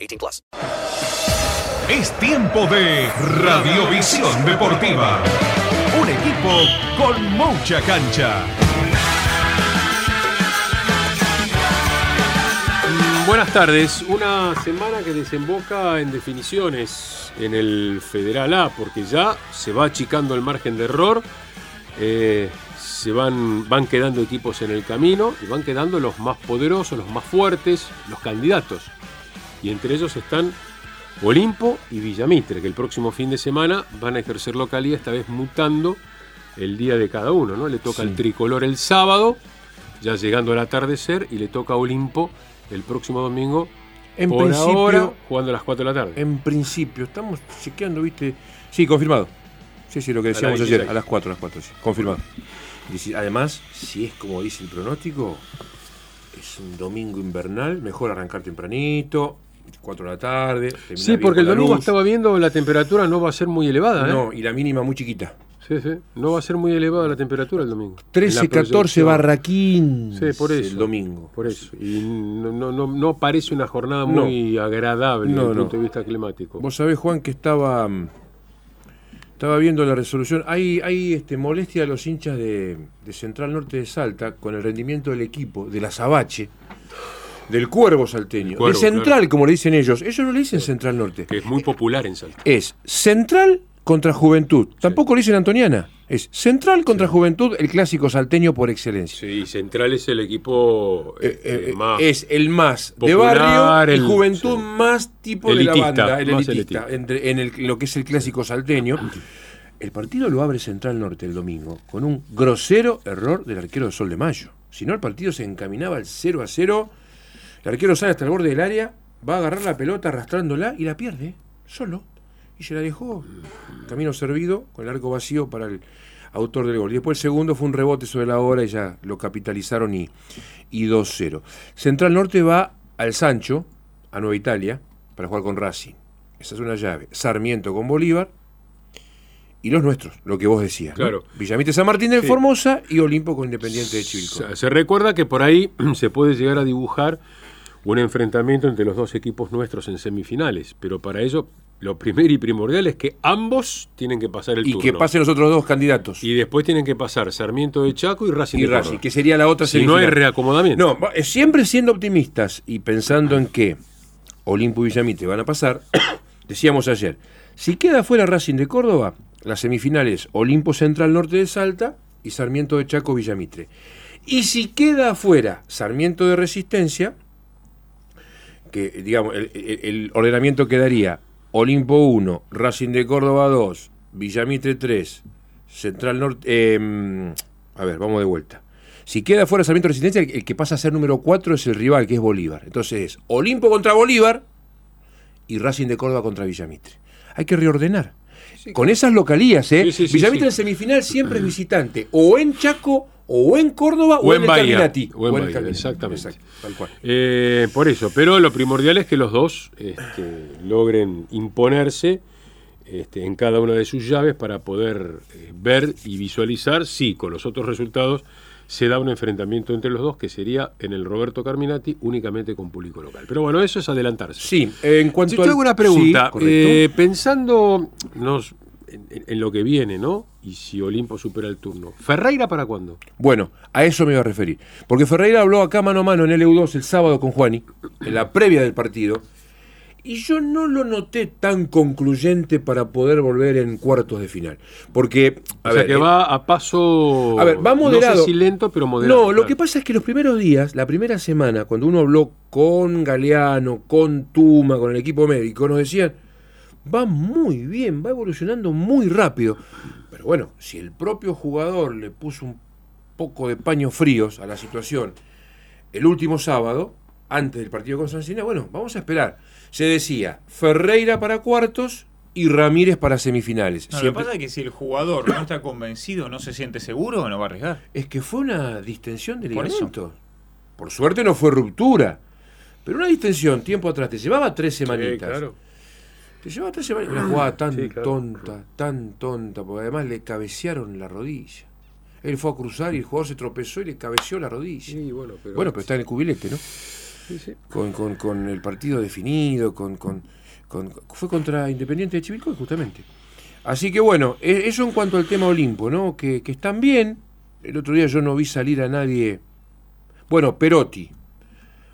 18 plus. Es tiempo de Radiovisión Deportiva. Un equipo con mucha cancha. Buenas tardes. Una semana que desemboca en definiciones en el Federal A, porque ya se va achicando el margen de error. Eh, se van, van quedando equipos en el camino y van quedando los más poderosos, los más fuertes, los candidatos. Y entre ellos están Olimpo y Villamitre, que el próximo fin de semana van a ejercer localidad, esta vez mutando el día de cada uno. ¿no? Le toca el tricolor el sábado, ya llegando al atardecer, y le toca a Olimpo el próximo domingo. En por principio- ahora, jugando a las 4 de la tarde. En principio, estamos chequeando, ¿viste? Sí, confirmado. Sí, sí, lo que A decíamos las ayer, 16. a las 4, a las 4, sí, confirmado. Además, si es como dice el pronóstico, es un domingo invernal, mejor arrancar tempranito, 4 de la tarde. Sí, porque el domingo estaba viendo la temperatura no va a ser muy elevada. ¿eh? No, y la mínima muy chiquita. Sí, sí. No va a ser muy elevada la temperatura el domingo. 13, En la 14 proyección. barra 15 Sí, por eso. el domingo. Por eso. Y no, no, no, no parece una jornada muy agradable No, desde el no. punto de vista climático. Vos sabés, Juan, que estaba mm, estaba viendo la resolución. Hay, hay este, molestia a los hinchas de, de Central Norte de Salta con el rendimiento del equipo, de la Sabache, del Cuervo Salteño. Cuervo, de Central, claro. como le dicen ellos. Ellos no le dicen Central Norte. Que es muy popular en Salta. Es Central contra Juventud. Tampoco le dicen Antoniana. Es Central contra Juventud, el clásico salteño por excelencia. Sí, Central es el equipo este, más. es el más de barrio el- y juventud sí. más tipo de la banda, el elitista. entre- en el- lo que es el clásico salteño. El partido lo abre Central Norte el domingo con un grosero error del arquero de Sol de Mayo. Si no, el partido se encaminaba al 0 a 0. El arquero sale hasta el borde del área, va a agarrar la pelota arrastrándola y la pierde, solo. Y se la dejó. Camino servido, con el arco vacío para el autor del gol. Y después el segundo fue un rebote sobre la hora y ya lo capitalizaron y, y 2-0. Central Norte va al Sancho, a Nueva Italia, para jugar con Racing. Esa es una llave. Sarmiento con Bolívar. Y los nuestros, lo que vos decías. ¿no? Claro. Villamite San Martín de Sí. Formosa y Olimpo con Independiente de Chivilcoy. Se, se recuerda que por ahí se puede llegar a dibujar un enfrentamiento entre los dos equipos nuestros en semifinales, pero para ello lo primero y primordial es que ambos tienen que pasar el Y turno. que pasen los otros dos candidatos. Y después tienen que pasar Sarmiento de Chaco y Racing y de Racing, que sería la otra Si no hay semifinal. reacomodamiento. No, eh, siempre siendo optimistas y pensando en que Olimpo y Villamite van a pasar, decíamos ayer, si queda fuera Racing de Córdoba, las semifinales Olimpo Central Norte de Salta y Sarmiento de Chaco Villamitre. Y si queda afuera Sarmiento de Resistencia, que digamos, el, ordenamiento quedaría Olimpo 1, Racing de Córdoba 2, Villamitre 3, Central Norte... eh, a ver, vamos de vuelta. Si queda fuera Sarmiento de Resistencia, el, el que pasa a ser número 4 es el rival, que es Bolívar. Entonces es Olimpo contra Bolívar y Racing de Córdoba contra Villamitre. Hay que reordenar. Con esas localías, ¿eh? Sí, Villamitre en semifinal siempre es visitante, o en Chaco, o en Córdoba, o, O en, en el Bahía. Carminati. O en Bahía, Carminati. exactamente. Exacto, tal cual. Eh, por eso, pero lo primordial es que los dos este, logren imponerse este, en cada una de sus llaves para poder eh, ver y visualizar si con los otros resultados se da un enfrentamiento entre los dos que sería en el Roberto Carminati únicamente con público local. Pero bueno, eso es adelantarse. Sí, en cuanto Si te al- hago una pregunta, Sí, eh, pensando nos- en, lo que viene, ¿no? Y si Olimpo supera el turno. ¿Ferreira para cuándo? Bueno, a eso me iba a referir. Porque Ferreira habló acá mano a mano en el EU2 el sábado con Juani, en la previa del partido, Y yo no lo noté tan concluyente para poder volver en cuartos de final. Porque, a o sea ver, que eh, va a paso. a ver, va moderado. No sé si lento, pero moderado. No, lo que pasa es que los primeros días, la primera semana, cuando uno habló con Galeano, con Tuma, con el equipo médico, nos decían, va muy bien, va evolucionando muy rápido. Pero bueno, si el propio jugador le puso un poco de paños fríos a la situación el último sábado, antes del partido con Sancina, bueno, vamos a esperar. Se decía Ferreira para cuartos y Ramírez para semifinales. No, lo que pasa es que si el jugador no está convencido, no se siente seguro, no va a arriesgar. Es que fue una distensión de Por eso. ligamento. Por suerte no fue ruptura. Pero una distensión, tiempo atrás, te llevaba tres Sí, semanitas. claro. Te semanitas. Una jugada tan Sí, claro, tonta, tan tonta, porque además le cabecearon la rodilla. Él fue a cruzar y el jugador se tropezó y le cabeceó la rodilla. Sí, bueno, pero. Bueno, pero está en el cubilete, ¿no? Sí, sí. Con, con- con el partido definido, con, con- con- fue contra Independiente de Chivilcoy, justamente. Así que bueno, e- eso en cuanto al tema Olimpo, ¿no? Que, que están bien. El otro día yo no vi salir a nadie. Bueno, Perotti.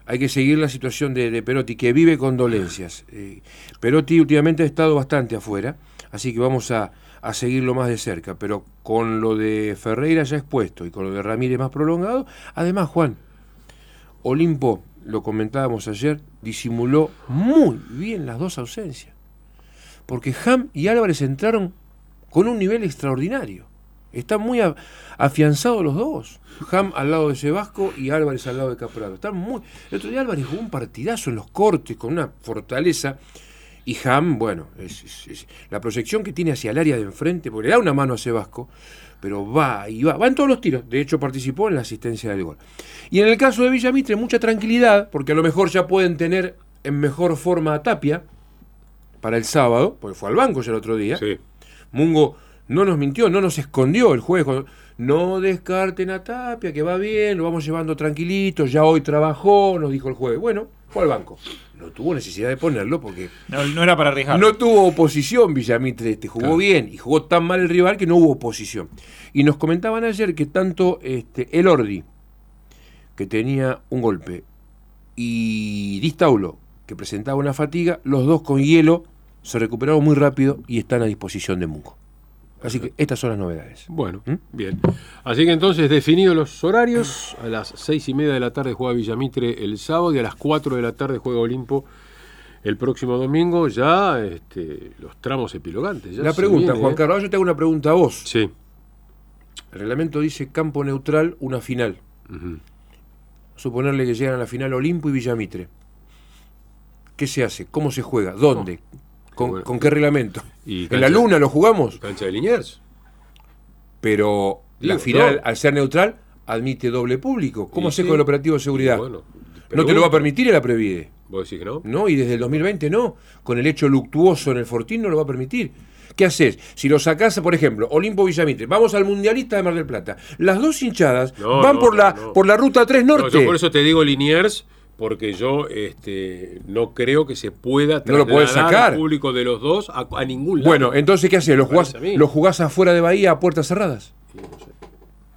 Hay que seguir la situación de, de Perotti, que vive con dolencias. Eh, Perotti últimamente ha estado bastante afuera, así que vamos a, a seguirlo más de cerca. Pero con lo de Ferreira ya expuesto y con lo de Ramírez más prolongado, además, Juan, Olimpo, lo comentábamos ayer, disimuló muy bien las dos ausencias. Porque Ham y Álvarez entraron con un nivel extraordinario. Están muy afianzados los dos. Ham al lado de Sebasco y Álvarez al lado de Caprado. Están muy. El otro día Álvarez jugó un partidazo en los cortes con una fortaleza. Y Ham, bueno, es, es- es la proyección que tiene hacia el área de enfrente, porque le da una mano a Sebasco, pero va y va. Va en todos los tiros. De hecho, participó en la asistencia del gol. Y en el caso de Villamitre, mucha tranquilidad, porque a lo mejor ya pueden tener en mejor forma a Tapia para el sábado, porque fue al banco ya el otro día. Sí. Mungo no nos mintió, no nos escondió el jueves. cuando, No descarten a Tapia, que va bien, lo vamos llevando tranquilito, ya hoy trabajó, nos dijo el jueves. Bueno, fue al banco. No tuvo necesidad de ponerlo porque No, no era para arriesgar. no tuvo oposición Villamitre, este, jugó Claro. bien y jugó tan mal el rival que no hubo oposición. Y nos comentaban ayer que tanto este, el Ordi, que tenía un golpe, y Distaulo, que presentaba una fatiga, los dos con hielo se recuperaron muy rápido y están a disposición de Mungo. Así que estas son las novedades. Bueno, ¿Mm? bien. Así que entonces, definidos los horarios, a las seis y media de la tarde juega Villamitre el sábado y a las 4 de la tarde juega Olimpo el próximo domingo. Ya este, los tramos epilogantes. ya La pregunta, viene, Juan ¿eh? Carlos, yo te hago una pregunta a vos. Sí. El reglamento dice campo neutral, una final. Suponerle que llegan a la final Olimpo y Villamitre. ¿Qué se hace? ¿Cómo se juega? ¿Dónde? ¿Con, bueno. con qué reglamento? Y ¿En cancha- la luna lo jugamos? Cancha de Liniers. Pero la final, no. al ser neutral, admite doble público. ¿Cómo sí. con el operativo de seguridad? Bueno, no te lo va a permitir la Previde. ¿Vos decís que no? No, y desde el 2020 no. Con el hecho luctuoso en el Fortín no lo va a permitir. ¿Qué haces? Si lo sacás, por ejemplo, Olimpo Villamitre, vamos al Mundialista de Mar del Plata. Las dos hinchadas No, van no, por, la, por la ruta 3 No, Norte. yo por eso te digo Liniers, porque yo este, no creo que se pueda No lo trasladar sacar. al público de los dos a, a ningún lado. Bueno, entonces, ¿qué haces? ¿Lo jugás. ¿Lo jugás afuera de Bahía a puertas cerradas? Sí, no sé.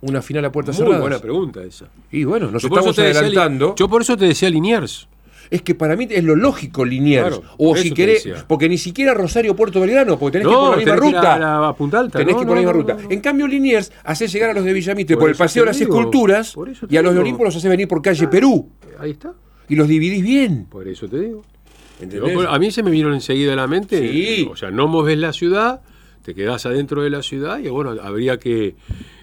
¿Una final a puertas Muy cerradas? buena pregunta esa. Y bueno, nos Yo estamos decía adelantando. yo por eso te decía Liniers. Es que para mí es lo lógico Liniers. Claro, o si querés, porque ni siquiera Rosario Puerto Belgrano, porque tenés que ir por la misma ruta. a la- a Punta Alta. Tenés no, que ir por la misma ruta. En cambio, Liniers hace llegar a los de Villamitre por, Por el Paseo de las Esculturas y a los de. Olimpo los hace venir por calle Perú Ahí está. Y los dividís bien. Por eso te digo. A mí se me vieron enseguida a la mente. Sí. O sea, no moves la ciudad, te quedás adentro de la ciudad y bueno, habría que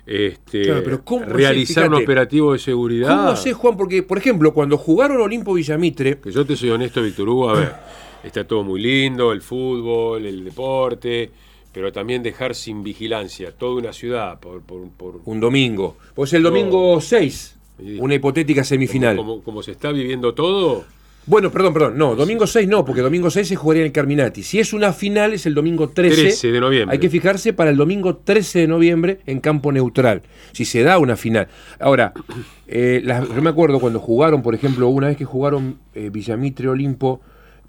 este, Claro, pero realizar un operativo de seguridad. ¿Cómo haces, Juan? Porque, por ejemplo, cuando jugaron Olimpo Villamitre, Que yo te soy honesto, Víctor Hugo, a ver, está todo muy lindo, el fútbol, el deporte, pero también dejar sin vigilancia toda una ciudad por, por- por- un domingo, pues el domingo 6, Sí. Una hipotética semifinal. como, como se está viviendo todo, Bueno, perdón, perdón, no, domingo 6 no, porque domingo 6 se jugaría en el Carminati. Si es una final es el domingo 13. 13 de noviembre. Hay que fijarse para el domingo 13 de noviembre en campo neutral, si se da una final. Ahora, eh, las- yo me acuerdo cuando jugaron, por ejemplo, una vez que jugaron eh, Villamitre Olimpo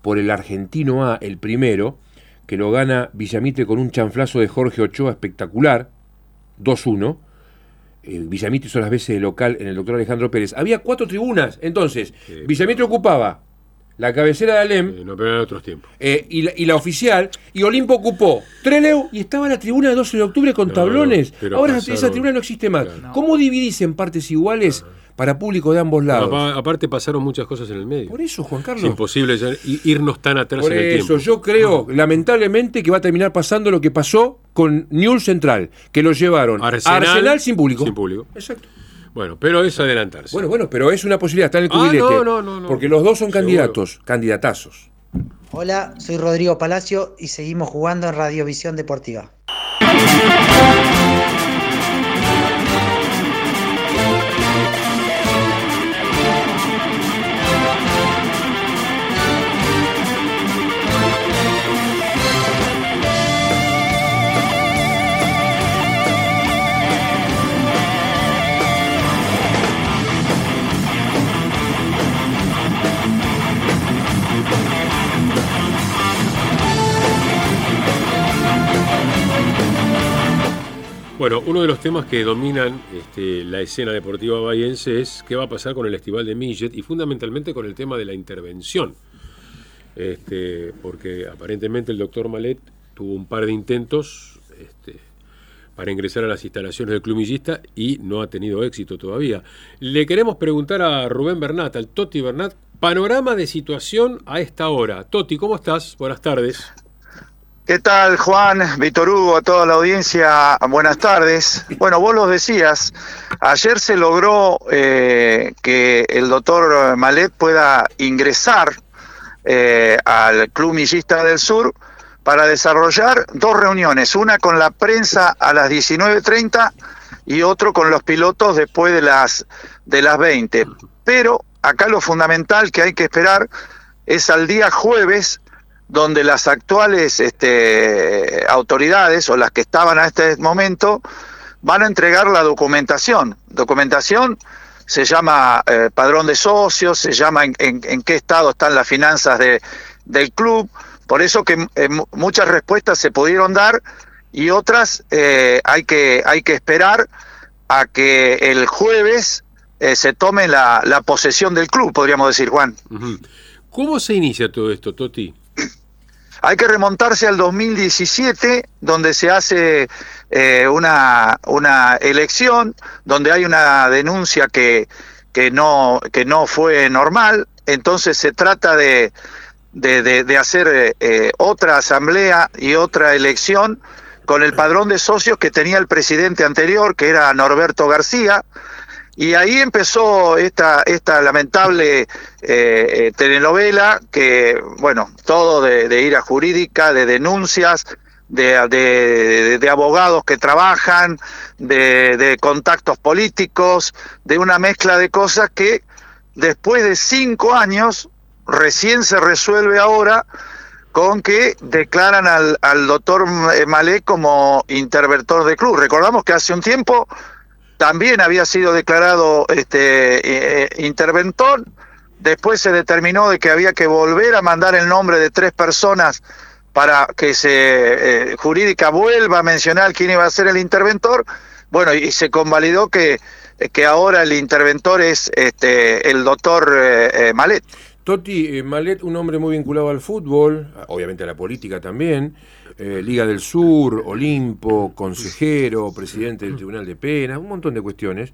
por el Argentino A, el primero, que lo gana Villamitre con un chanflazo de Jorge Ochoa espectacular, 2-1. Eh, Villamitre hizo las veces de local en el doctor Alejandro Pérez. Había cuatro tribunas, entonces, Villamitre ocupaba la cabecera de Alem Eh, no, pero en otros tiempos. eh, y, la, y la oficial, y Olimpo ocupó Treleu y estaba la tribuna de 12 de octubre con No, tablones. Ahora pasaron- esa tribuna no existe más. ¿Cómo dividís en partes iguales para público de ambos lados? Apa- aparte pasaron muchas cosas en el medio. Por eso, Juan Es Carlos. imposible ya i- irnos tan atrás Por en el eso, tiempo. yo creo, lamentablemente, que va a terminar pasando lo que pasó con Newell Central, que lo llevaron Arsenal, a Arsenal sin público. Sin público. Exacto. Bueno, pero es adelantarse. Bueno, bueno, pero es una posibilidad, está en el Ah, cubilete. no, no, no, no. Porque los dos son Seguro. candidatos, candidatazos. Hola, soy Rodrigo Palacio y seguimos jugando en Radiovisión Deportiva. Bueno, uno de los temas que dominan este, la escena deportiva bahiense es qué va a pasar con el Estival de Millet y fundamentalmente con el tema de la intervención. Este, porque aparentemente el doctor Malet tuvo un par de intentos este, para ingresar a las instalaciones del club millista y no ha tenido éxito todavía. Le queremos preguntar a Rubén Bernat, al Toti Bernat, panorama de situación a esta hora. Toti, ¿cómo estás? Buenas tardes. ¿Qué tal, Juan, Víctor Hugo, a toda la audiencia? Buenas tardes. Bueno, vos lo decías, ayer se logró eh, que el doctor Malet pueda ingresar eh, al Club Millista del Sur para desarrollar dos reuniones, una con la prensa a las 19.30 y otro con los pilotos después de las, de las 20. Pero acá lo fundamental que hay que esperar es al día jueves donde las actuales este, autoridades o las que estaban a este momento van a entregar la documentación. Documentación se llama eh, padrón de socios, se llama en, qué estado están las finanzas de, del club. Por eso que eh, mu- muchas respuestas se pudieron dar y otras eh, hay, que, hay que esperar a que el jueves se tome la, la posesión del club, podríamos decir, Juan. ¿Cómo se inicia todo esto, Toti? Hay que remontarse al 2017, donde se hace eh, una, una elección, donde hay una denuncia que, que, no, que no fue normal, entonces se trata de, de, de- de hacer eh, otra asamblea y otra elección con el padrón de socios que tenía el presidente anterior, que era Norberto García, y ahí empezó esta, esta lamentable eh, eh, telenovela que, bueno, todo de, de ira jurídica, de denuncias, de, de- de abogados que trabajan, de, de contactos políticos, de una mezcla de cosas que después de cinco años recién se resuelve ahora con que declaran al, al doctor Malé como interventor del club. Recordamos que hace un tiempo también había sido declarado este eh, interventor. Después se determinó de que había que volver a mandar el nombre de tres personas para que se eh, jurídica vuelva a mencionar quién iba a ser el interventor. Bueno, y se convalidó que, que ahora el interventor es este el doctor eh, eh, Malet. Toti eh, Malet, un hombre muy vinculado al fútbol, obviamente a la política también, eh, Liga del Sur, Olimpo, consejero, presidente del Tribunal de Penas, un montón de cuestiones.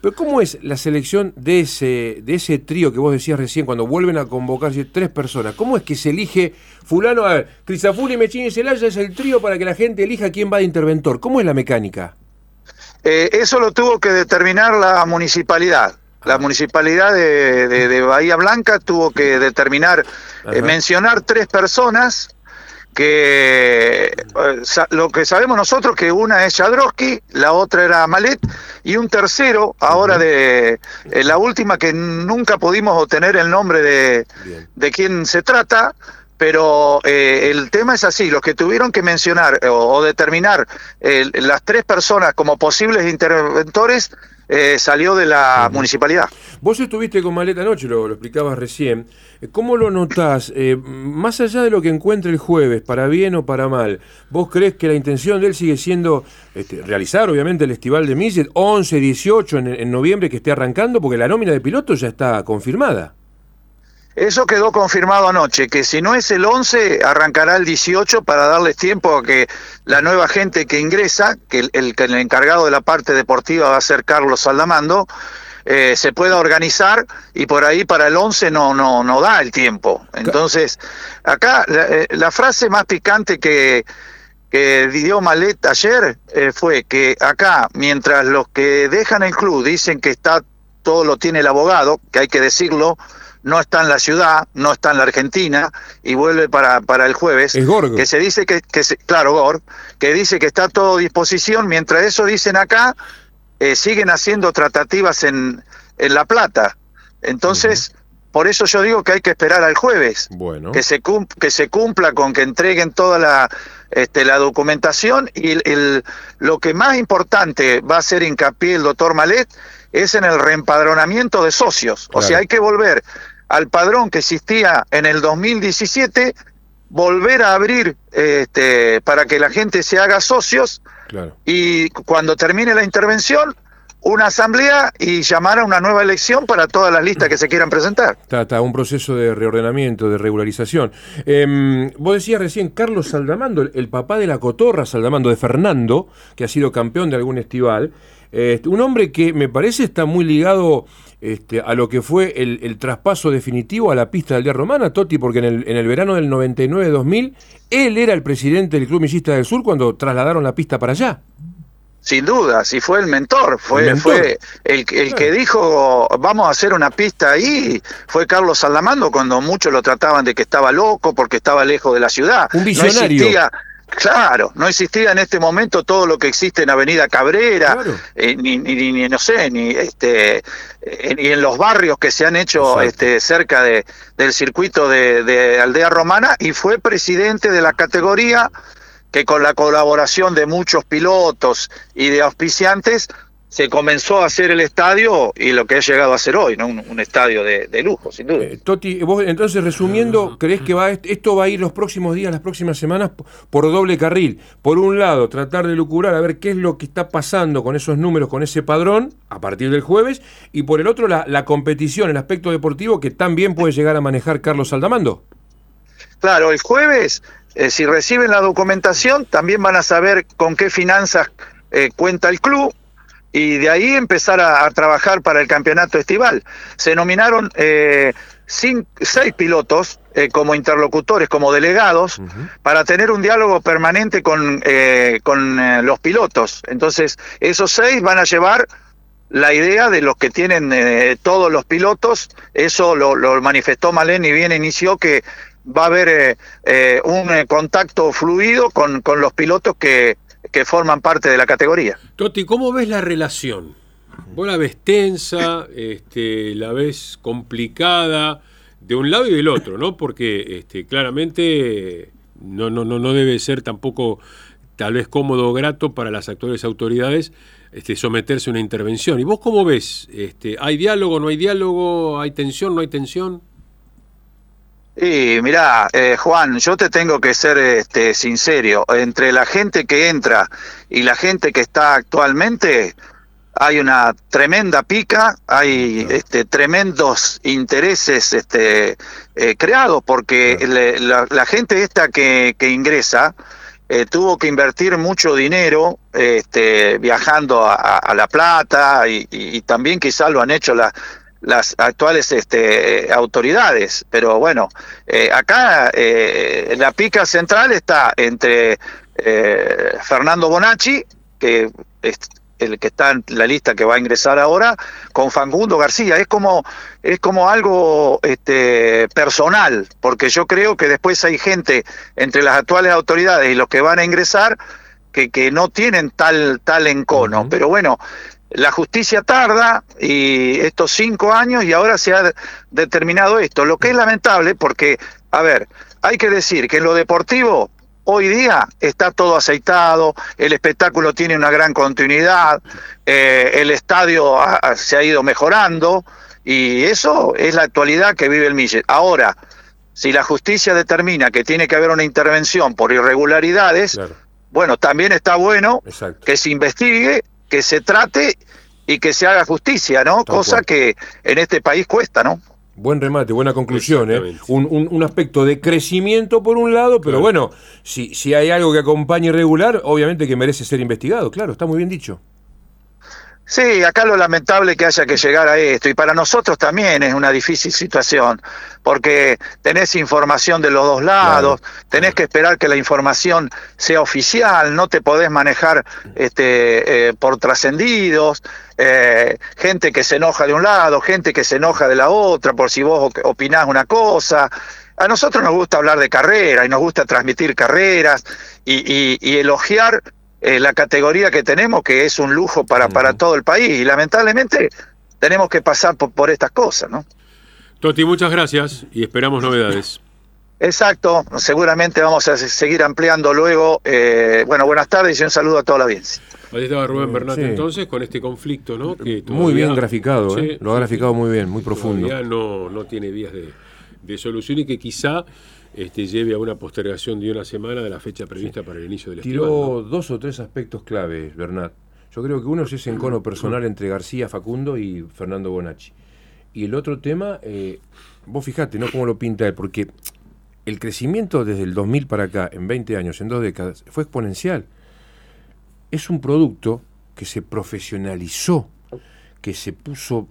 Pero ¿cómo es la selección de ese, de ese trío que vos decías recién, cuando vuelven a convocarse tres personas? ¿Cómo es que se elige fulano? A ver, Crisafulli, Mechini y Celaya es el trío para que la gente elija quién va de interventor. ¿Cómo es la mecánica? Eh, eso lo tuvo que determinar la municipalidad. La municipalidad de, de- de Bahía Blanca tuvo que determinar, eh, mencionar tres personas que eh, lo que sabemos nosotros que una es Jadrowski, la otra era Malet y un tercero ahora de eh, la última que nunca pudimos obtener el nombre de, de quién se trata, pero eh, el tema es así, los que tuvieron que mencionar eh, o, o determinar eh, las tres personas como posibles interventores eh, salió de la municipalidad. Vos estuviste con Maleta anoche, lo, lo explicabas recién. Eh, ¿Cómo lo notás? Eh, más allá de lo que encuentre el jueves, para bien o para mal, ¿vos crees que la intención de él sigue siendo este, realizar, obviamente, el Festival de Millet 11, 18 en, en noviembre que esté arrancando? Porque la nómina de pilotos ya está confirmada. Eso quedó confirmado anoche, que si no es el 11, arrancará el 18 para darles tiempo a que la nueva gente que ingresa, que el, el, que el encargado de la parte deportiva va a ser Carlos Saldamando, eh, se pueda organizar y por ahí para el 11 no, no, no da el tiempo. Entonces, acá la, eh, la frase más picante que, que dio Malet ayer eh, fue que acá, mientras los que dejan el club dicen que está todo lo tiene el abogado, que hay que decirlo, no está en la ciudad, no está en la Argentina y vuelve para, para el jueves. Es Gorgo. Que se dice que, que se- claro, Gor, que dice que está todo a disposición, mientras eso dicen acá, eh, siguen haciendo tratativas en, en La Plata. Entonces, por eso yo digo que hay que esperar al jueves Bueno. que se cum- que se cumpla con que entreguen toda la este, la documentación y el, el- lo que más importante va a hacer hincapié el doctor Malet es en el reempadronamiento de socios. O sea, hay que volver al padrón que existía en el 2017, volver a abrir este, para que la gente se haga socios Claro. y cuando termine la intervención, una asamblea y llamar a una nueva elección para todas las listas que se quieran presentar. Está, está un proceso de reordenamiento, de regularización. Em, vos decías recién, Carlos Saldamando, el, el papá de la cotorra Saldamando, de Fernando, que ha sido campeón de algún estival. eh, un hombre que me parece está muy ligado este, a lo que fue el, el traspaso definitivo a la pista del Día Romana, Totti, porque en el, en el verano del 99-2000, él era el presidente del Club Millista del Sur cuando trasladaron la pista para allá. Sin duda, si fue el mentor, fue, El mentor. fue el, el que dijo vamos a hacer una pista ahí, fue Carlos Salamando cuando muchos lo trataban de que estaba loco porque estaba lejos de la ciudad. Un No visionario. existía, claro, no existía en este momento todo lo que existe en Avenida Cabrera, Claro. eh, ni, ni, ni- no sé, ni este eh, ni en los barrios que se han hecho este cerca de, del circuito de, de Aldea Romana y fue presidente de la categoría que con la colaboración de muchos pilotos y de auspiciantes se comenzó a hacer el estadio y lo que ha llegado a ser hoy, ¿no? un, un estadio de, de lujo, sin duda. Eh, Toti, vos entonces resumiendo, ¿crees que va esto va a ir los próximos días, las próximas semanas por doble carril? Por un lado, tratar de lucurar a ver qué es lo que está pasando con esos números, con ese padrón, a partir del jueves, y por el otro, la, la competición, el aspecto deportivo que también puede llegar a manejar Carlos Saldamando. Claro, el jueves, eh, si reciben la documentación, también van a saber con qué finanzas eh, cuenta el club y de ahí empezar a, a trabajar para el campeonato estival. Se nominaron eh, seis pilotos eh, como interlocutores, como delegados, para tener un diálogo permanente con, eh, con los pilotos. Entonces, esos seis van a llevar la idea de los que tienen todos los pilotos, eso lo, lo manifestó Malén y bien inició que va a haber un contacto fluido con, con los pilotos que, que forman parte de la categoría. Toti, ¿cómo ves la relación? Vos la ves tensa, este, la ves complicada, de un lado y del otro, ¿no? Porque este, claramente no, no, no, no debe ser tampoco tal vez cómodo o grato para las actuales autoridades este, someterse a una intervención. ¿Y vos cómo ves? Este, ¿Hay diálogo, no hay diálogo? ¿Hay tensión, no hay tensión? Y mirá, eh, Juan, yo te tengo que ser este, sincero. Entre la gente que entra y la gente que está actualmente, hay una tremenda pica, hay este, tremendos intereses este, eh, creados, porque le- la, la gente esta que, que ingresa eh, tuvo que invertir mucho dinero este, viajando a, La Plata y, y- y también quizás lo han hecho la- las actuales este, autoridades. Pero bueno, eh, acá eh, la pica central está entre eh, Fernando Bonacci, que es el que está en la lista que va a ingresar ahora, con Fangundo García. Es como, es como algo este, personal, porque yo creo que después hay gente entre las actuales autoridades y los que van a ingresar que, que no tienen tal, tal encono. Pero bueno, la justicia tarda y estos cinco años y ahora se ha determinado esto, lo que es lamentable porque, a ver, hay que decir que en lo deportivo hoy día está todo aceitado, el espectáculo tiene una gran continuidad, eh, el estadio ha- se ha ido mejorando y eso es la actualidad que vive el Millet. Ahora, si la justicia determina que tiene que haber una intervención por irregularidades, bueno, también está bueno que se investigue, que se trate y que se haga justicia, ¿no? Tal Cosa cual. que en este país cuesta, ¿no? Buen remate, buena conclusión. ¿eh? Un, un- un aspecto de crecimiento por un lado, pero Claro. bueno, si, si hay algo que acompañe irregular, obviamente que merece ser investigado. Claro, está muy bien dicho. Sí, acá lo lamentable que haya que llegar a esto, y para nosotros también es una difícil situación, porque tenés información de los dos lados, tenés que esperar que la información sea oficial, no te podés manejar este, eh, por trascendidos, eh, gente que se enoja de un lado, gente que se enoja de la otra, por si vos op- opinás una cosa. A nosotros nos gusta hablar de carrera y nos gusta transmitir carreras y, y- y elogiar eh, la categoría que tenemos, que es un lujo para, para todo el país. Y lamentablemente tenemos que pasar por, por estas cosas, ¿no? Toti, muchas gracias y esperamos novedades. Exacto, seguramente vamos a se- seguir ampliando luego. Eh, bueno, buenas tardes y un saludo a toda la audiencia. Ahí estaba Rubén Bernat sí. entonces con este conflicto, ¿no? Que muy bien graficado, Sí, ¿eh? lo ha graficado sí. muy bien, muy profundo. Todavía no, no tiene vías de, de solución y que quizá este, lleve a una postergación de una semana de la fecha prevista para el inicio del Tiró estival. ¿no? dos o tres aspectos claves, Bernat. Yo creo que uno es ese encono personal entre García Facundo y Fernando Bonacci. Y el otro tema, eh, vos fijate, ¿no? Cómo lo pinta él, porque el crecimiento desde el 2000 para acá, en 20 años, en dos décadas, fue exponencial. Es un producto que se profesionalizó, que se puso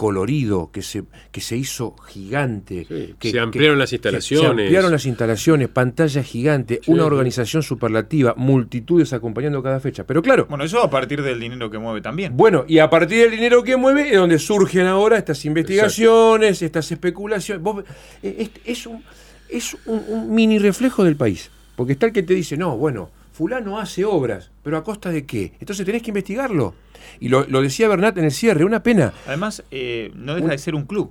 colorido, que se, que se hizo gigante. Sí, que, se ampliaron las instalaciones. Se ampliaron las instalaciones, pantalla gigante, Sí, una organización superlativa, multitudes acompañando cada fecha. Pero claro, Bueno, eso a partir del dinero que mueve también. bueno, y a partir del dinero que mueve es donde surgen ahora estas investigaciones, estas especulaciones. Vos- eh, es, es un, es un, un mini reflejo del país. Porque está el que te dice, no, bueno, fulano hace obras, pero ¿a costa de qué? Entonces tenés que investigarlo. Y lo, lo decía Bernat en el cierre, una pena, Además, eh, no deja de ser un club.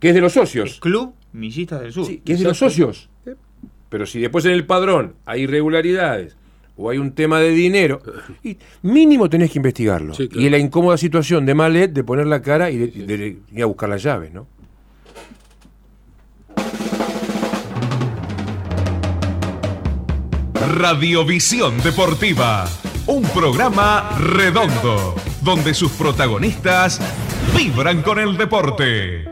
que es de los socios. Es Club Millistas del Sur. Sí, que es de los socios. Pero si después en el padrón hay irregularidades o hay un tema de dinero, y mínimo tenés que investigarlo. Sí, claro. Y en la incómoda situación de Malet de poner la cara y de, de ir a buscar las llaves, ¿no? Radiovisión Deportiva, un programa redondo, donde sus protagonistas vibran con el deporte.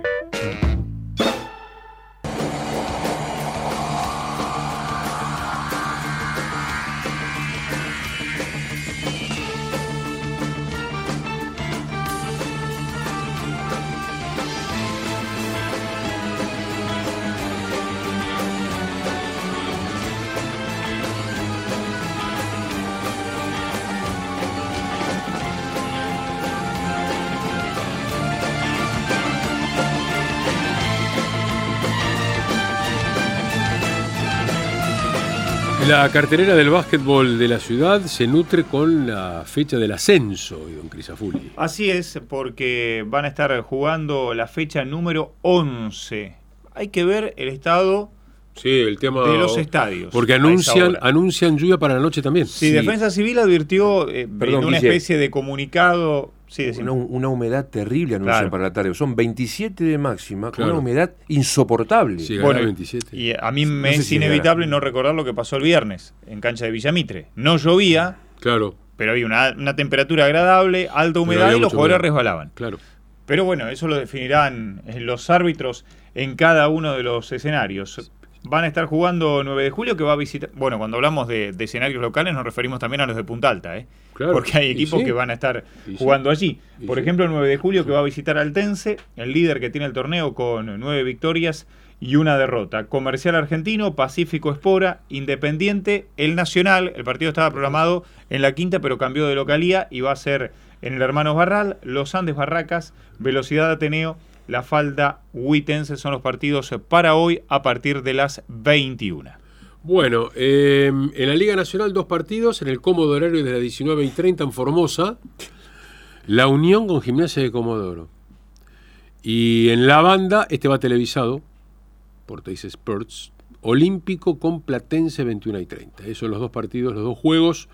La cartelera del básquetbol de la ciudad se nutre con la fecha del ascenso, don Crisafulli. Así es, porque van a estar jugando la fecha número 11. Hay que ver el estado Sí, el tema de los estadios. Porque anuncian, lluvia para la noche también. Sí, Defensa Civil advirtió eh, Perdón, en una Guille. especie de comunicado. Sí. Una, una humedad terrible anuncian Claro. para la tarde. Son 27 de máxima, con una humedad insoportable. Sí, Bueno, 27. Y a mí No me sé es si inevitable llegará. no recordar lo que pasó el viernes en cancha de Villamitre. No llovía, Claro, pero había una, una temperatura agradable, alta humedad y los jugadores humedad. resbalaban. claro. Pero bueno, eso lo definirán eh, los árbitros en cada uno de los escenarios. Van a estar jugando 9 de julio que va a visitar... Bueno, cuando hablamos de, de escenarios locales nos referimos también a los de Punta Alta, ¿eh? Claro. Porque hay equipos sí. que van a estar sí. jugando allí. Por sí. ejemplo, el 9 de julio que va a visitar Altense, el líder que tiene el torneo con 9 victorias y una derrota. Comercial Argentino, Pacífico Espora, Independiente, El Nacional. El partido estaba programado en la quinta, pero cambió de localía y va a ser en el Hermanos Barral, Los Andes Barracas, Velocidad Ateneo, La Falda Huitense. Son los partidos para hoy a partir de las 21. Bueno, eh, en la Liga Nacional dos partidos, en el cómodo horario de las 19 y 30 en Formosa, la Unión con Gimnasia de Comodoro. Y en la banda, este va televisado por Teis Sports, Olímpico con Platense 21 y 30. Esos son los dos partidos, los dos juegos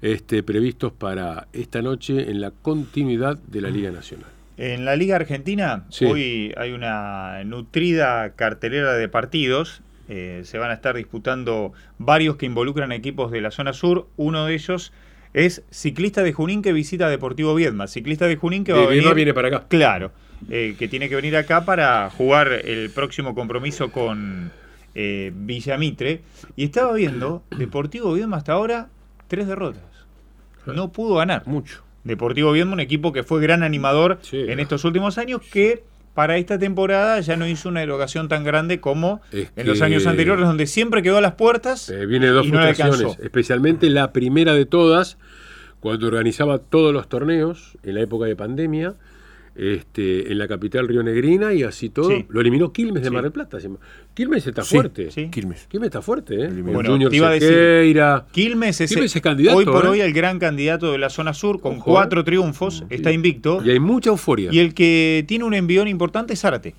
este, previstos para esta noche en la continuidad de la Liga Nacional. En la Liga Argentina, Sí. hoy hay una nutrida cartelera de partidos. Eh, se van a estar disputando varios que involucran equipos de la zona sur. Uno de ellos es Ciclista de Junín que visita Deportivo Viedma. Ciclista de Junín que va De a venir. Viedma viene para acá. Claro. eh, que tiene que venir acá para jugar el próximo compromiso con eh, Villamitre. Y estaba viendo, Deportivo Viedma hasta ahora, tres derrotas. No pudo ganar. Mucho. Deportivo Viedma, un equipo que fue gran animador en estos últimos años, que para esta temporada ya no hizo una erogación tan grande como Es en los años anteriores, donde siempre quedó a las puertas. Eh, viene de dos y no le frustraciones, especialmente la primera de todas, cuando organizaba todos los torneos en la época de pandemia, este, en la capital rionegrina y así todo. Sí. Lo eliminó Quilmes de Sí. Mar del Plata. Quilmes está Sí, fuerte. sí. Quilmes. Quilmes está fuerte, ¿eh? Bueno, Junior te iba a decir, Sequeira. Quilmes es, Quilmes es candidato, hoy por ¿eh? hoy el gran candidato de la zona sur, con Ojo, cuatro triunfos, está invicto. Y hay mucha euforia. Y el que tiene un envión importante es Zárate,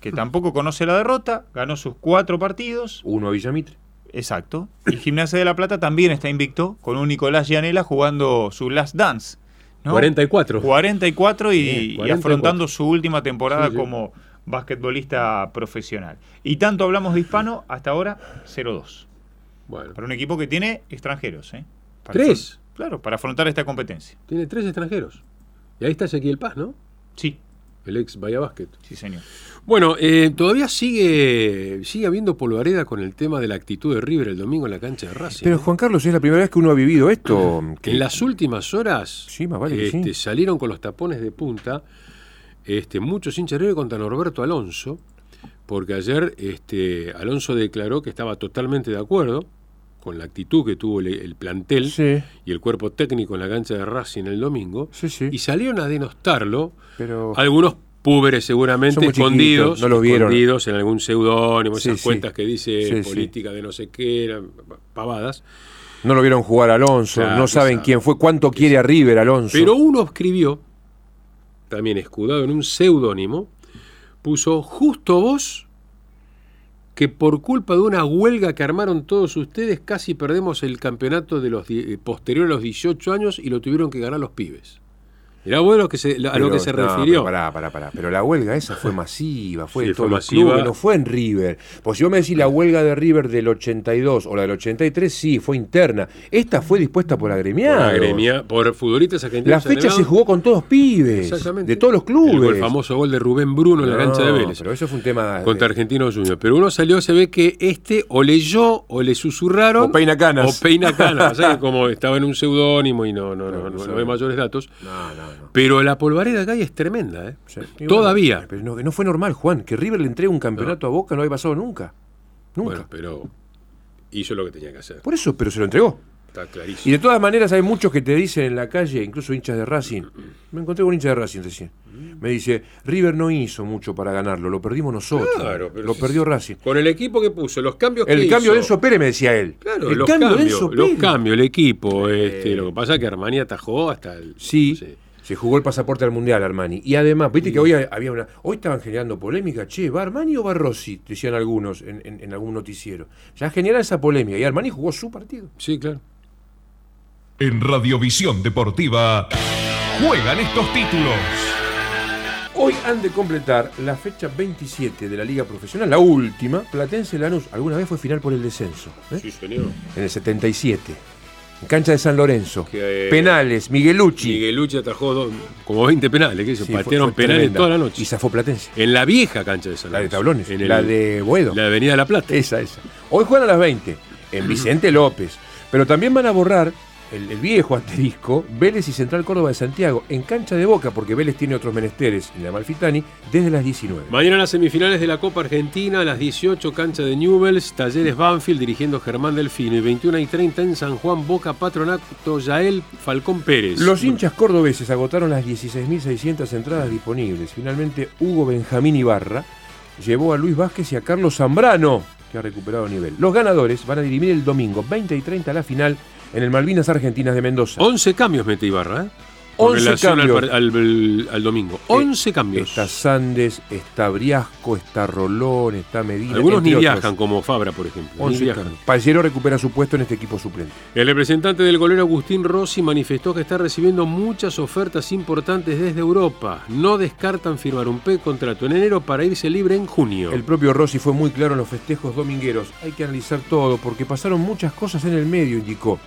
que tampoco conoce la derrota, ganó sus cuatro partidos. Uno a Villamitre. Exacto. Y Gimnasia de la Plata también está invicto, con un Nicolás Llanela jugando su Last Dance. ¿No? 44. 44 y, Bien, y 44. afrontando su última temporada Sí, sí. como basquetbolista profesional. Y tanto hablamos de hispano, hasta ahora 0-2. Bueno, Para un equipo que tiene extranjeros. ¿eh? Para ¿Tres? Claro, para afrontar esta competencia. tiene tres extranjeros. Y ahí está Ezequiel Paz, ¿no? Sí, El ex Bahía Basket. sí señor. Bueno, eh, todavía sigue, sigue habiendo polvareda con el tema de la actitud de River el domingo en la cancha de Racing. Pero Juan Carlos, es la primera vez que uno ha vivido esto. que- En las últimas horas Sí, más vale que este, sí. salieron con los tapones de punta este, muchos hinchas de River contra Norberto Alonso, porque ayer este, Alonso declaró que estaba totalmente de acuerdo con la actitud que tuvo el, el plantel Sí. y el cuerpo técnico en la cancha de Racing el domingo, Sí, sí. y salieron a denostarlo Pero algunos púberes seguramente escondidos, no lo vieron. escondidos en algún seudónimo, esas cuentas que dice política de no sé qué, eran pavadas. no lo vieron jugar Alonso, Claro, no saben quién fue, cuánto quiere a River Alonso. Pero uno escribió, también escudado en un seudónimo, puso justo vos que por culpa de una huelga que armaron todos ustedes casi perdemos el campeonato de los eh, posterior a los 18 años y lo tuvieron que ganar los pibes. Mirá bueno que se, a lo Pero- que se no, refirió. Pero pará, pará, pará. Pero la huelga esa fue masiva, fue Sí, de fue todos los masiva. clubes, no fue en River. Pues si vos me decís la huelga de River del 82 o la del 83, sí, fue interna. Esta fue dispuesta por por, agremiados. agremia- por futbolistas La argentinos. fecha se jugó con todos pibes, Exactamente. de todos los El, clubes. gol- famoso gol de Rubén Bruno en la No, cancha de Vélez. Pero eso fue un tema de- Contra Argentinos Juniors. Pero uno salió, se ve que este o leyó o le susurraron. O peina canas. O peina canas. Pasa que como estaba en un seudónimo y no, no, no, Claro, no, no no hay mayores datos. No, no, no. Pero la polvareda que hay es tremenda, ¿eh? Sí. Todavía. bueno, pero no, no fue normal, Juan. Que River le entregue un campeonato a Boca no había pasado nunca. Nunca. Bueno, pero hizo lo que tenía que hacer. Por eso, pero se lo entregó. Está clarísimo. Y de todas maneras hay muchos que te dicen en la calle, incluso hinchas de Racing. Me encontré con un hincha de Racing recién. Me dice, River no hizo mucho para ganarlo, lo perdimos nosotros. Claro, pero lo si- perdió Racing. Con el equipo que puso, los cambios que El cambio de. Enzo Pérez me decía él. Claro, el los cambio de cambios, Enzo los Pérez. cambios, el equipo. Este, lo que pasa es que Armani atajó hasta el. Sí, Sí. Se jugó el pasaporte al Mundial Armani. Y además, viste que hoy había una. Hoy estaban generando polémica, che, ¿va Armani o va Rossi? Decían algunos en, en- en algún noticiero. Ya generan esa polémica. Y Armani jugó su partido. Sí, claro. En Radiovisión Deportiva juegan estos títulos. Hoy han de completar la fecha 27 de la Liga Profesional, la última. Platense Lanús, alguna vez fue final por el descenso. ¿eh? Sí, señor. En el 77. Cancha de San Lorenzo. Que, eh, Penales, Miguelucci. Miguelucci atajó do- como 20 penales, que fue- fue penales tremenda. toda la noche. Y zafó Platense. En la vieja cancha de San La de Lorenzo. Tablones. En el- la de Boedo. La de Avenida La Plata. Esa, esa. Hoy juegan a las 20 en Vicente López. Pero también van a borrar el, el viejo asterisco Vélez y Central Córdoba de Santiago en cancha de Boca, porque Vélez tiene otros menesteres en la Malfitani desde las 19. Mañana las semifinales de la Copa Argentina, a las 18, cancha de Newells, Talleres Banfield dirigiendo Germán Delfino y 21 y 30 en San Juan, Boca Patronato, Yael Falcón Pérez. Los hinchas cordobeses agotaron las 16.600 entradas disponibles. Finalmente, Hugo Benjamín Ibarra llevó a Luis Vázquez y a Carlos Zambrano, que ha recuperado nivel. Los ganadores van a dirimir el domingo 20 y 30 la final en el Malvinas Argentinas de Mendoza. 11 cambios mete Ibarra, ¿eh? Con 11 relación al, cambios. al- al- al domingo. 11 cambios. Está Sandes, está Briasco, está Rolón, está Medina. Algunos ni otros. viajan, como Fabra, por ejemplo. Ni 11 viajan. cambios. Pallero recupera su puesto en este equipo suplente. El representante del golero Agustín Rossi manifestó que está recibiendo muchas ofertas importantes desde Europa. No descartan firmar un P-contrato en enero para irse libre en junio. El propio Rossi fue muy claro en los festejos domingueros. Hay que analizar todo porque pasaron muchas cosas en el medio, indicó.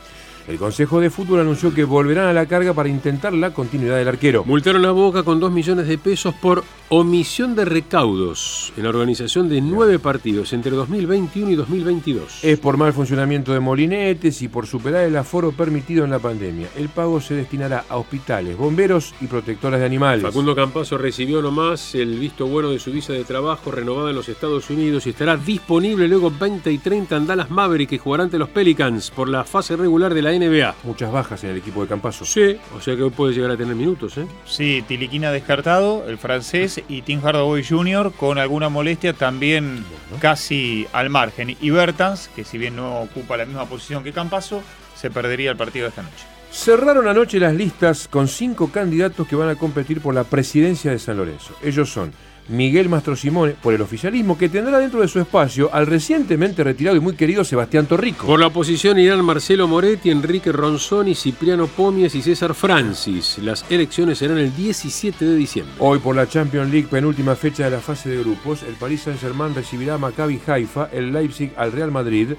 El Consejo de Fútbol anunció que volverán a la carga para intentar la continuidad del arquero. Multaron a Boca con 2 millones de pesos por omisión de recaudos en la organización de nueve partidos entre 2021 y 2022. Es por mal funcionamiento de molinetes y por superar el aforo permitido en la pandemia. El pago se destinará a hospitales, bomberos y protectoras de animales. Facundo Campazo recibió nomás el visto bueno de su visa de trabajo renovada en los Estados Unidos y estará disponible luego 20 y 30 en Dallas Maverick que jugará ante los Pelicans por la fase regular de la NBA. Muchas bajas en el equipo de Campazo. Sí, o sea que hoy puede llegar a tener minutos, ¿eh? Sí, Tiliquina descartado, el francés, y Tim Hardaway Jr. con alguna molestia también casi al margen. Y Bertans, que si bien no ocupa la misma posición que Campazo, se perdería el partido de esta noche. Cerraron anoche las listas con cinco candidatos que van a competir por la presidencia de San Lorenzo. Ellos son Miguel Mastro Simone por el oficialismo, que tendrá dentro de su espacio al recientemente retirado y muy querido Sebastián Torrico. Por la oposición irán Marcelo Moretti, Enrique Ronzoni, Cipriano Pomies y César Francis. Las elecciones serán el 17 de diciembre. Hoy por la Champions League, penúltima fecha de la fase de grupos, el Paris Saint-Germain recibirá a Maccabi Haifa, el Leipzig al Real Madrid,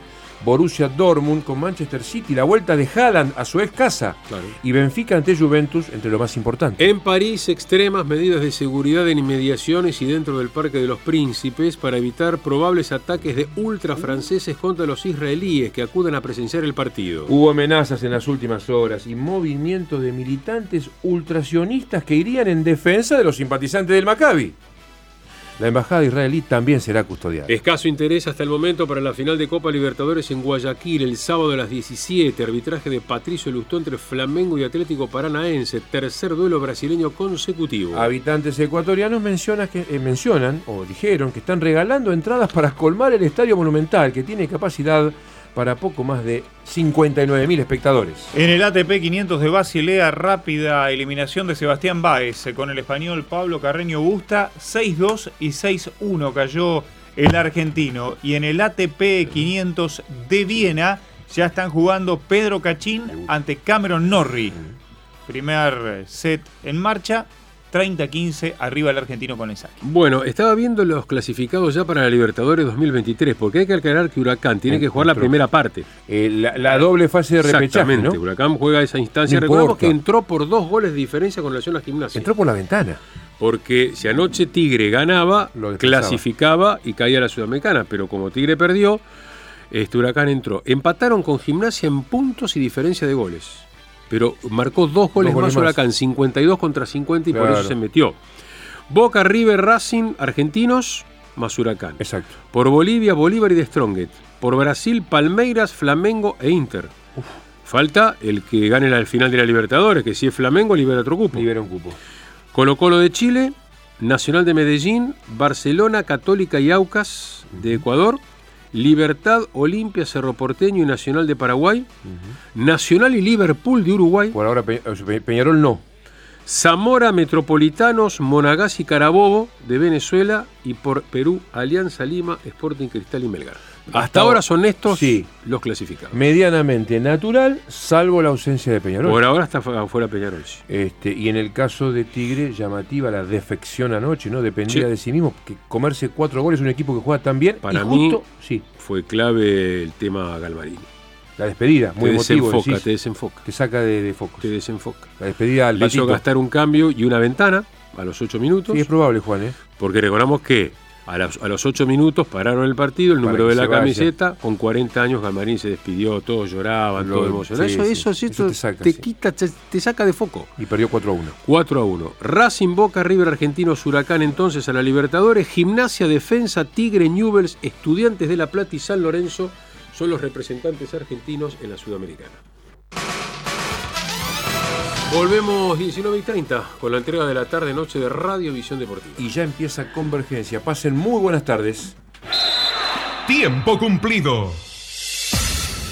Borussia Dortmund con Manchester City, la vuelta de Haaland a su ex casa y Benfica ante Juventus entre lo más importante. En París, extremas medidas de seguridad en inmediaciones y dentro del Parque de los Príncipes para evitar probables ataques de ultra franceses contra los israelíes que acuden a presenciar el partido. Hubo amenazas en las últimas horas y movimientos de militantes ultrasionistas que irían en defensa de los simpatizantes del Maccabi. La embajada israelí también será custodiada. Escaso interés hasta el momento para la final de Copa Libertadores en Guayaquil el sábado a las 17. Arbitraje de Patricio Lustó entre Flamengo y Atlético Paranaense. Tercer duelo brasileño consecutivo. Habitantes ecuatorianos mencionan, que, eh, mencionan o dijeron que están regalando entradas para colmar el Estadio Monumental, que tiene capacidad para poco más de 59.000 espectadores. En el ATP 500 de Basilea, rápida eliminación de Sebastián Báez con el español Pablo Carreño Busta, 6-2 y 6-1 cayó el argentino. Y en el ATP 500 de Viena ya están jugando Pedro Cachín ante Cameron Norrie. Primer set en marcha, 30-15 arriba el argentino con el saque. Bueno, estaba viendo los clasificados ya para la Libertadores 2023, porque hay que aclarar que Huracán tiene que jugar la primera parte. Eh, la, la doble fase de repechaje, Exactamente, ¿no? Huracán juega esa instancia. No Recordemos importa. que entró por dos goles de diferencia con relación a Gimnasia. Entró por la ventana. Porque si anoche Tigre ganaba, Lo clasificaba y caía a la Sudamericana, pero como Tigre perdió, este Huracán entró. Empataron con Gimnasia en puntos y diferencia de goles. Pero marcó dos goles, goles más más. Huracán, 52 contra 50 y por eso se metió. Boca, River, Racing, Argentinos, más Huracán. Exacto. Por Bolivia, Bolívar y De Strongest. Por Brasil, Palmeiras, Flamengo e Inter. Falta el que gane la final de la Libertadores, que si es Flamengo libera otro cupo. Libera un cupo. Colo Colo de Chile, Nacional de Medellín, Barcelona, Católica y Aucas de Ecuador, Libertad, Olimpia, Cerro Porteño y Nacional de Paraguay, Nacional y Liverpool de Uruguay, Por ahora Pe- Pe- Peñarol no. Zamora, Metropolitanos, Monagas y Carabobo de Venezuela y por Perú, Alianza Lima, Sporting Cristal y Melgar. Hasta, Hasta ahora son estos sí. los clasificados. Medianamente natural, salvo la ausencia de Peñarol. Por ahora está fu- afuera Peñarol. sí. Este, y en el caso de Tigre, llamativa la defección anoche, ¿no? Dependía Sí. de sí mismo. Que comerse cuatro goles un equipo que juega tan bien. Para y mí sí, fue clave el tema Galmarini. la despedida, muy te emotivo. desenfoca, decís. te desenfoca. te saca de, de foco. Te desenfoca. La despedida al Le hizo gastar un cambio y una ventana a los 8 minutos. Sí, es probable, Juan, ¿eh? Porque recordamos que a los, a los 8 minutos pararon el partido, el número de la vaya. camiseta, con 40 años Galmarín se despidió, todos lloraban, Lo- todos emocionados. sí, eso, sí. eso, Eso te saca, te sí. quita, te, te saca de foco. Y perdió 4 a 1. 4 a 1. Racing Boca, River Argentinos, Huracán entonces a la Libertadores, Gimnasia, Defensa, Tigre, Newells, Estudiantes de La Plata y San Lorenzo son los representantes argentinos en la Sudamericana. Volvemos 19 y 30 con la entrega de la tarde-noche de Radio Visión Deportiva. Y ya empieza Convergencia. Pasen muy buenas tardes. Tiempo cumplido.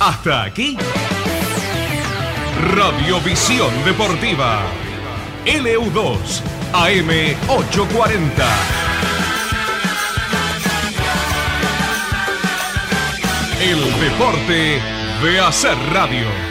Hasta aquí. Radiovisión Deportiva. LU2 AM 840. El deporte de hacer radio.